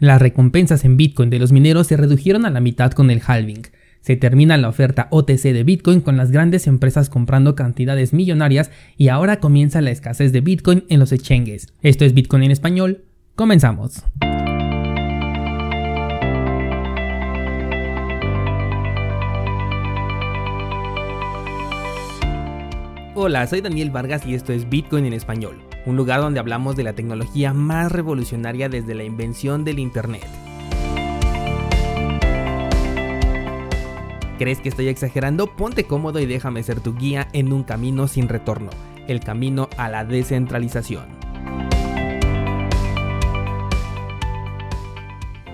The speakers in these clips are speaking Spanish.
Las recompensas en Bitcoin de los mineros se redujeron a la mitad con el halving. Se termina la oferta OTC de Bitcoin con las grandes empresas comprando cantidades millonarias y ahora comienza la escasez de Bitcoin en los exchanges. Esto es Bitcoin en español. Comenzamos. Hola, soy Daniel Vargas y esto es Bitcoin en español, un lugar donde hablamos de la tecnología más revolucionaria desde la invención del Internet. ¿Crees que estoy exagerando? Ponte cómodo y déjame ser tu guía en un camino sin retorno, el camino a la descentralización.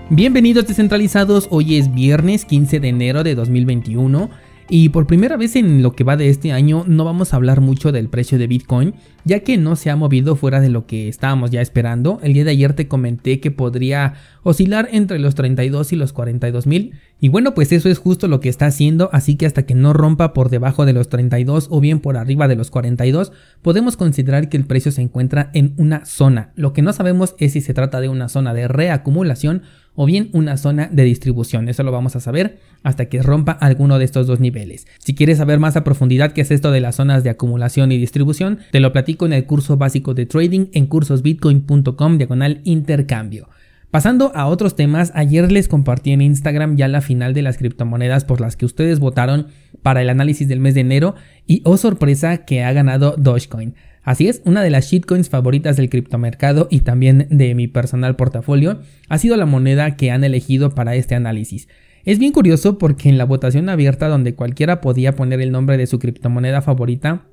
Bienvenidos descentralizados, hoy es viernes 15 de enero de 2021 y por primera vez en lo que va de este año no vamos a hablar mucho del precio de Bitcoin, ya que no se ha movido fuera de lo que estábamos ya esperando. El día de ayer te comenté que podría oscilar entre los 32 y los 42 mil. Y bueno, pues eso es justo lo que está haciendo, así que hasta que no rompa por debajo de los 32 o bien por arriba de los 42, podemos considerar que el precio se encuentra en una zona. Lo que no sabemos es si se trata de una zona de reacumulación o bien una zona de distribución. Eso lo vamos a saber hasta que rompa alguno de estos dos niveles. Si quieres saber más a profundidad qué es esto de las zonas de acumulación y distribución, te lo platico en el curso básico de trading en cursosbitcoin.com diagonal intercambio. Pasando a otros temas, ayer les compartí en Instagram ya la final de las criptomonedas por las que ustedes votaron para el análisis del mes de enero y oh sorpresa que ha ganado Dogecoin. Así es, una de las shitcoins favoritas del criptomercado y también de mi personal portafolio ha sido la moneda que han elegido para este análisis. Es bien curioso porque en la votación abierta donde cualquiera podía poner el nombre de su criptomoneda favorita,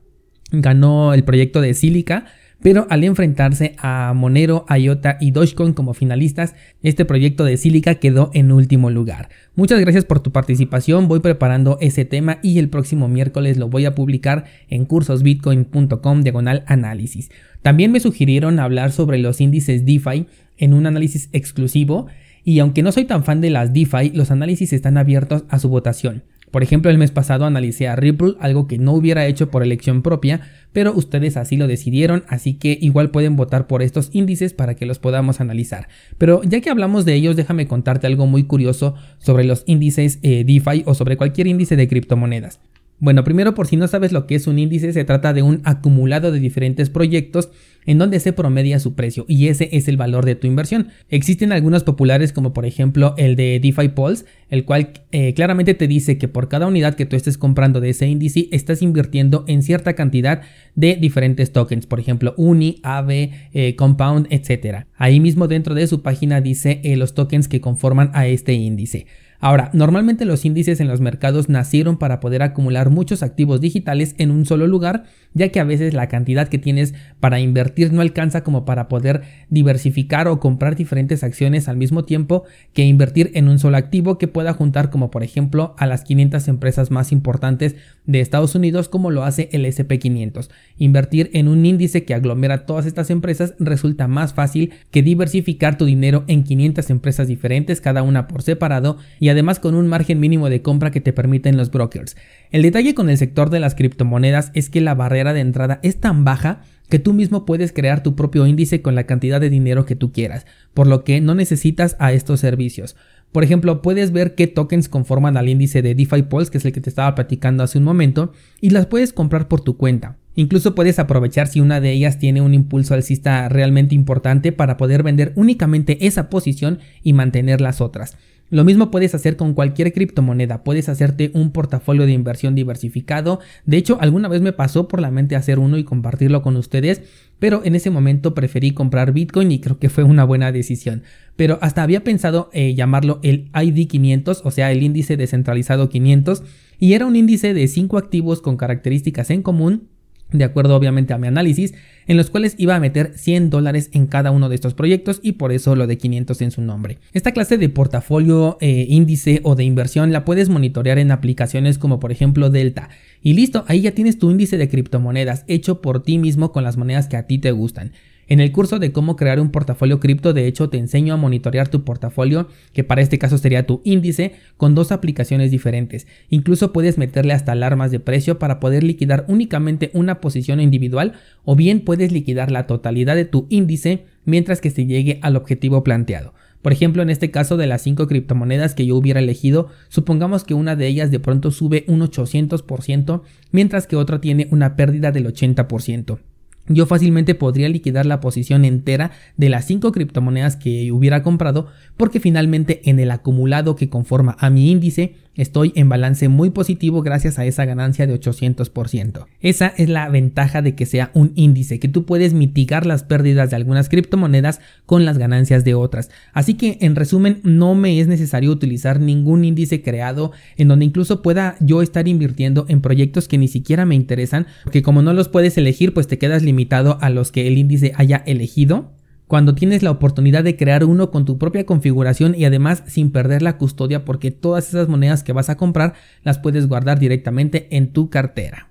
ganó el proyecto de Silica, pero al enfrentarse a Monero, IOTA y Dogecoin como finalistas, este proyecto de Silica quedó en último lugar. Muchas gracias por tu participación, voy preparando ese tema y el próximo miércoles lo voy a publicar en cursosbitcoin.com diagonal análisis. También me sugirieron hablar sobre los índices DeFi en un análisis exclusivo y aunque no soy tan fan de las DeFi, los análisis están abiertos a su votación. Por ejemplo, el mes pasado analicé a Ripple, algo que no hubiera hecho por elección propia, pero ustedes así lo decidieron, así que igual pueden votar por estos índices para que los podamos analizar. Pero ya que hablamos de ellos, déjame contarte algo muy curioso sobre los índices eh, DeFi o sobre cualquier índice de criptomonedas. Bueno, primero por si no sabes lo que es un índice, se trata de un acumulado de diferentes proyectos en donde se promedia su precio y ese es el valor de tu inversión. Existen algunos populares como por ejemplo el de DeFi Pulse, el cual eh, claramente te dice que por cada unidad que tú estés comprando de ese índice estás invirtiendo en cierta cantidad de diferentes tokens, por ejemplo Uni, AVE, eh, Compound, etc. Ahí mismo dentro de su página dice eh, los tokens que conforman a este índice. Ahora, normalmente los índices en los mercados nacieron para poder acumular muchos activos digitales en un solo lugar, ya que a veces la cantidad que tienes para invertir no alcanza como para poder diversificar o comprar diferentes acciones al mismo tiempo que invertir en un solo activo que pueda juntar como por ejemplo a las 500 empresas más importantes de Estados Unidos como lo hace el SP500. Invertir en un índice que aglomera todas estas empresas resulta más fácil que diversificar tu dinero en 500 empresas diferentes, cada una por separado y además con un margen mínimo de compra que te permiten los brokers. El detalle con el sector de las criptomonedas es que la barrera de entrada es tan baja que tú mismo puedes crear tu propio índice con la cantidad de dinero que tú quieras, por lo que no necesitas a estos servicios. Por ejemplo, puedes ver qué tokens conforman al índice de DeFi Pulse, que es el que te estaba platicando hace un momento, y las puedes comprar por tu cuenta. Incluso puedes aprovechar si una de ellas tiene un impulso alcista realmente importante para poder vender únicamente esa posición y mantener las otras. Lo mismo puedes hacer con cualquier criptomoneda, puedes hacerte un portafolio de inversión diversificado. De hecho, alguna vez me pasó por la mente hacer uno y compartirlo con ustedes, pero en ese momento preferí comprar Bitcoin y creo que fue una buena decisión. Pero hasta había pensado eh, llamarlo el ID 500, o sea, el índice descentralizado 500, y era un índice de 5 activos con características en común de acuerdo obviamente a mi análisis, en los cuales iba a meter 100 dólares en cada uno de estos proyectos y por eso lo de 500 en su nombre. Esta clase de portafolio, eh, índice o de inversión la puedes monitorear en aplicaciones como por ejemplo Delta. Y listo, ahí ya tienes tu índice de criptomonedas hecho por ti mismo con las monedas que a ti te gustan. En el curso de cómo crear un portafolio cripto, de hecho, te enseño a monitorear tu portafolio, que para este caso sería tu índice, con dos aplicaciones diferentes. Incluso puedes meterle hasta alarmas de precio para poder liquidar únicamente una posición individual o bien puedes liquidar la totalidad de tu índice mientras que se llegue al objetivo planteado. Por ejemplo, en este caso de las 5 criptomonedas que yo hubiera elegido, supongamos que una de ellas de pronto sube un 800%, mientras que otra tiene una pérdida del 80% yo fácilmente podría liquidar la posición entera de las 5 criptomonedas que hubiera comprado porque finalmente en el acumulado que conforma a mi índice Estoy en balance muy positivo gracias a esa ganancia de 800%. Esa es la ventaja de que sea un índice, que tú puedes mitigar las pérdidas de algunas criptomonedas con las ganancias de otras. Así que en resumen, no me es necesario utilizar ningún índice creado en donde incluso pueda yo estar invirtiendo en proyectos que ni siquiera me interesan, porque como no los puedes elegir, pues te quedas limitado a los que el índice haya elegido cuando tienes la oportunidad de crear uno con tu propia configuración y además sin perder la custodia porque todas esas monedas que vas a comprar las puedes guardar directamente en tu cartera.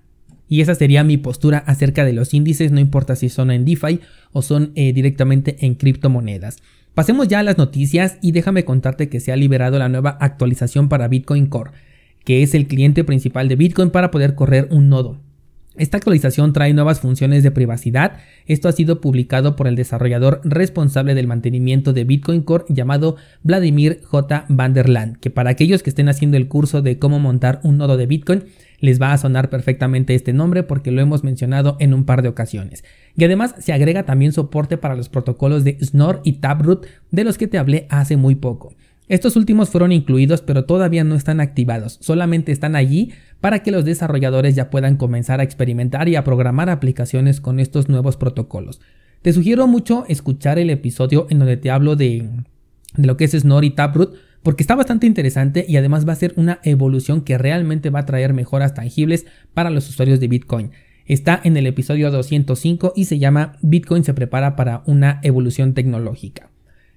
Y esa sería mi postura acerca de los índices, no importa si son en DeFi o son eh, directamente en criptomonedas. Pasemos ya a las noticias y déjame contarte que se ha liberado la nueva actualización para Bitcoin Core, que es el cliente principal de Bitcoin para poder correr un nodo. Esta actualización trae nuevas funciones de privacidad. Esto ha sido publicado por el desarrollador responsable del mantenimiento de Bitcoin Core llamado Vladimir J. van der Land, que para aquellos que estén haciendo el curso de cómo montar un nodo de Bitcoin, les va a sonar perfectamente este nombre porque lo hemos mencionado en un par de ocasiones. Y además se agrega también soporte para los protocolos de Snor y Taproot de los que te hablé hace muy poco. Estos últimos fueron incluidos pero todavía no están activados, solamente están allí para que los desarrolladores ya puedan comenzar a experimentar y a programar aplicaciones con estos nuevos protocolos. Te sugiero mucho escuchar el episodio en donde te hablo de, lo que es Snore y Taproot porque está bastante interesante y además va a ser una evolución que realmente va a traer mejoras tangibles para los usuarios de Bitcoin. Está en el episodio 205 y se llama Bitcoin se prepara para una evolución tecnológica.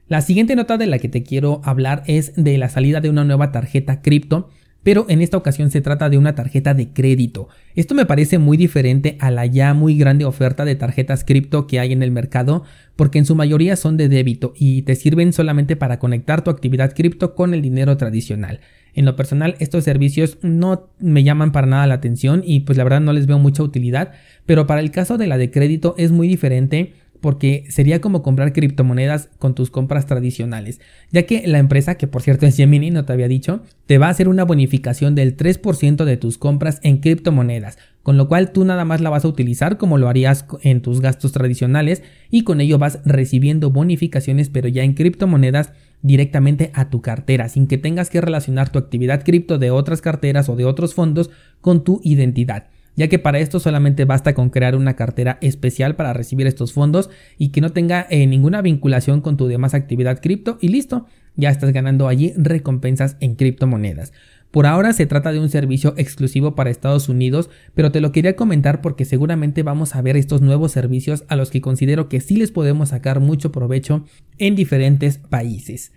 La siguiente nota de la que te quiero hablar es de la salida de una nueva tarjeta cripto, pero en esta ocasión se trata de una tarjeta de crédito. Esto me parece muy diferente a la ya muy grande oferta de tarjetas cripto que hay en el mercado, porque en su mayoría son de débito y te sirven solamente para conectar tu actividad cripto con el dinero tradicional. En lo personal, estos servicios no me llaman para nada la atención y pues la verdad no les veo mucha utilidad, pero para el caso de la de crédito es muy diferente porque sería como comprar criptomonedas con tus compras tradicionales, ya que la empresa, que por cierto es Gemini, no te había dicho, te va a hacer una bonificación del 3% de tus compras en criptomonedas, con lo cual tú nada más la vas a utilizar como lo harías en tus gastos tradicionales y con ello vas recibiendo bonificaciones pero ya en criptomonedas directamente a tu cartera, sin que tengas que relacionar tu actividad cripto de otras carteras o de otros fondos con tu identidad ya que para esto solamente basta con crear una cartera especial para recibir estos fondos y que no tenga eh, ninguna vinculación con tu demás actividad cripto y listo, ya estás ganando allí recompensas en criptomonedas. Por ahora se trata de un servicio exclusivo para Estados Unidos, pero te lo quería comentar porque seguramente vamos a ver estos nuevos servicios a los que considero que sí les podemos sacar mucho provecho en diferentes países.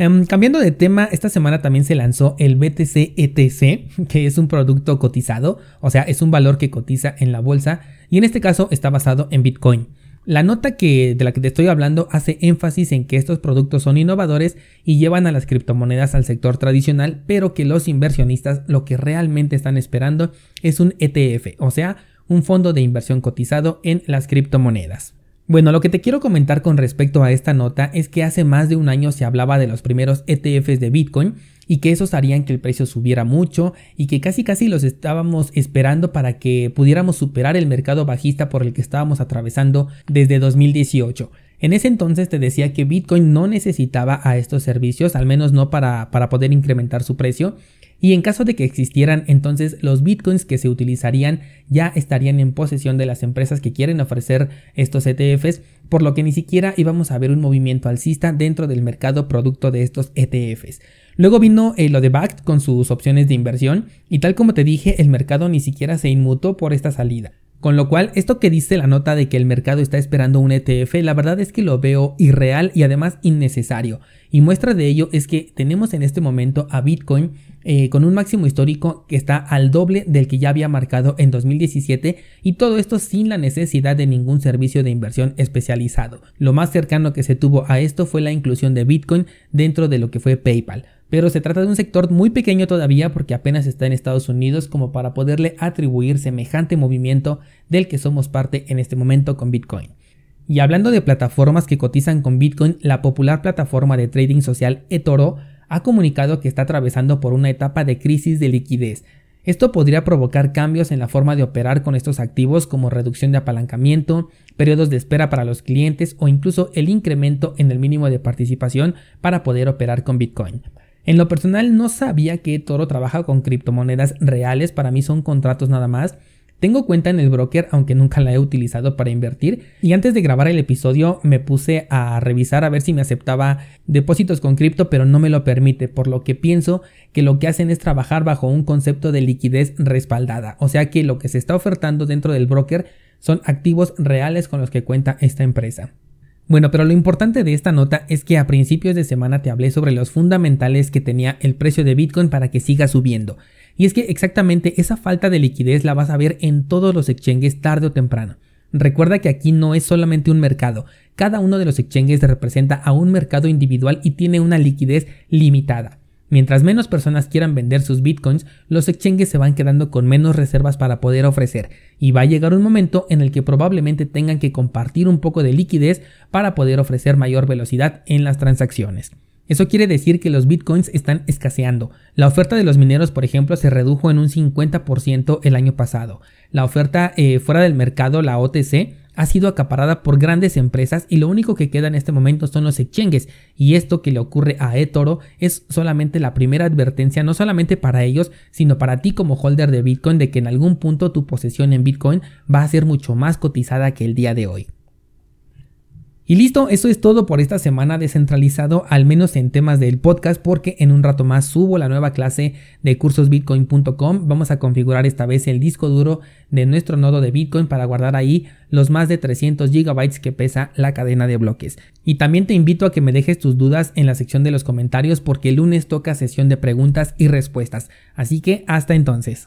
Em, cambiando de tema, esta semana también se lanzó el BTC ETC, que es un producto cotizado, o sea, es un valor que cotiza en la bolsa y en este caso está basado en Bitcoin. La nota que, de la que te estoy hablando hace énfasis en que estos productos son innovadores y llevan a las criptomonedas al sector tradicional, pero que los inversionistas lo que realmente están esperando es un ETF, o sea, un fondo de inversión cotizado en las criptomonedas. Bueno, lo que te quiero comentar con respecto a esta nota es que hace más de un año se hablaba de los primeros ETFs de Bitcoin y que esos harían que el precio subiera mucho y que casi casi los estábamos esperando para que pudiéramos superar el mercado bajista por el que estábamos atravesando desde 2018. En ese entonces te decía que Bitcoin no necesitaba a estos servicios, al menos no para, para poder incrementar su precio, y en caso de que existieran, entonces los bitcoins que se utilizarían ya estarían en posesión de las empresas que quieren ofrecer estos ETFs, por lo que ni siquiera íbamos a ver un movimiento alcista dentro del mercado producto de estos ETFs. Luego vino eh, lo de BACT con sus opciones de inversión y tal como te dije, el mercado ni siquiera se inmutó por esta salida. Con lo cual, esto que dice la nota de que el mercado está esperando un ETF, la verdad es que lo veo irreal y además innecesario. Y muestra de ello es que tenemos en este momento a Bitcoin eh, con un máximo histórico que está al doble del que ya había marcado en 2017 y todo esto sin la necesidad de ningún servicio de inversión especializado. Lo más cercano que se tuvo a esto fue la inclusión de Bitcoin dentro de lo que fue PayPal pero se trata de un sector muy pequeño todavía porque apenas está en Estados Unidos como para poderle atribuir semejante movimiento del que somos parte en este momento con Bitcoin. Y hablando de plataformas que cotizan con Bitcoin, la popular plataforma de trading social eToro ha comunicado que está atravesando por una etapa de crisis de liquidez. Esto podría provocar cambios en la forma de operar con estos activos como reducción de apalancamiento, periodos de espera para los clientes o incluso el incremento en el mínimo de participación para poder operar con Bitcoin. En lo personal no sabía que Toro trabaja con criptomonedas reales, para mí son contratos nada más, tengo cuenta en el broker, aunque nunca la he utilizado para invertir. Y antes de grabar el episodio me puse a revisar a ver si me aceptaba depósitos con cripto, pero no me lo permite, por lo que pienso que lo que hacen es trabajar bajo un concepto de liquidez respaldada. O sea que lo que se está ofertando dentro del broker son activos reales con los que cuenta esta empresa. Bueno, pero lo importante de esta nota es que a principios de semana te hablé sobre los fundamentales que tenía el precio de Bitcoin para que siga subiendo. Y es que exactamente esa falta de liquidez la vas a ver en todos los exchanges tarde o temprano. Recuerda que aquí no es solamente un mercado, cada uno de los exchanges representa a un mercado individual y tiene una liquidez limitada. Mientras menos personas quieran vender sus bitcoins, los exchanges se van quedando con menos reservas para poder ofrecer y va a llegar un momento en el que probablemente tengan que compartir un poco de liquidez para poder ofrecer mayor velocidad en las transacciones. Eso quiere decir que los bitcoins están escaseando. La oferta de los mineros, por ejemplo, se redujo en un 50% el año pasado. La oferta eh, fuera del mercado, la OTC, ha sido acaparada por grandes empresas y lo único que queda en este momento son los exchanges y esto que le ocurre a eToro es solamente la primera advertencia no solamente para ellos sino para ti como holder de Bitcoin de que en algún punto tu posesión en Bitcoin va a ser mucho más cotizada que el día de hoy. Y listo, eso es todo por esta semana descentralizado, al menos en temas del podcast, porque en un rato más subo la nueva clase de cursosbitcoin.com. Vamos a configurar esta vez el disco duro de nuestro nodo de Bitcoin para guardar ahí los más de 300 gigabytes que pesa la cadena de bloques. Y también te invito a que me dejes tus dudas en la sección de los comentarios porque el lunes toca sesión de preguntas y respuestas. Así que hasta entonces.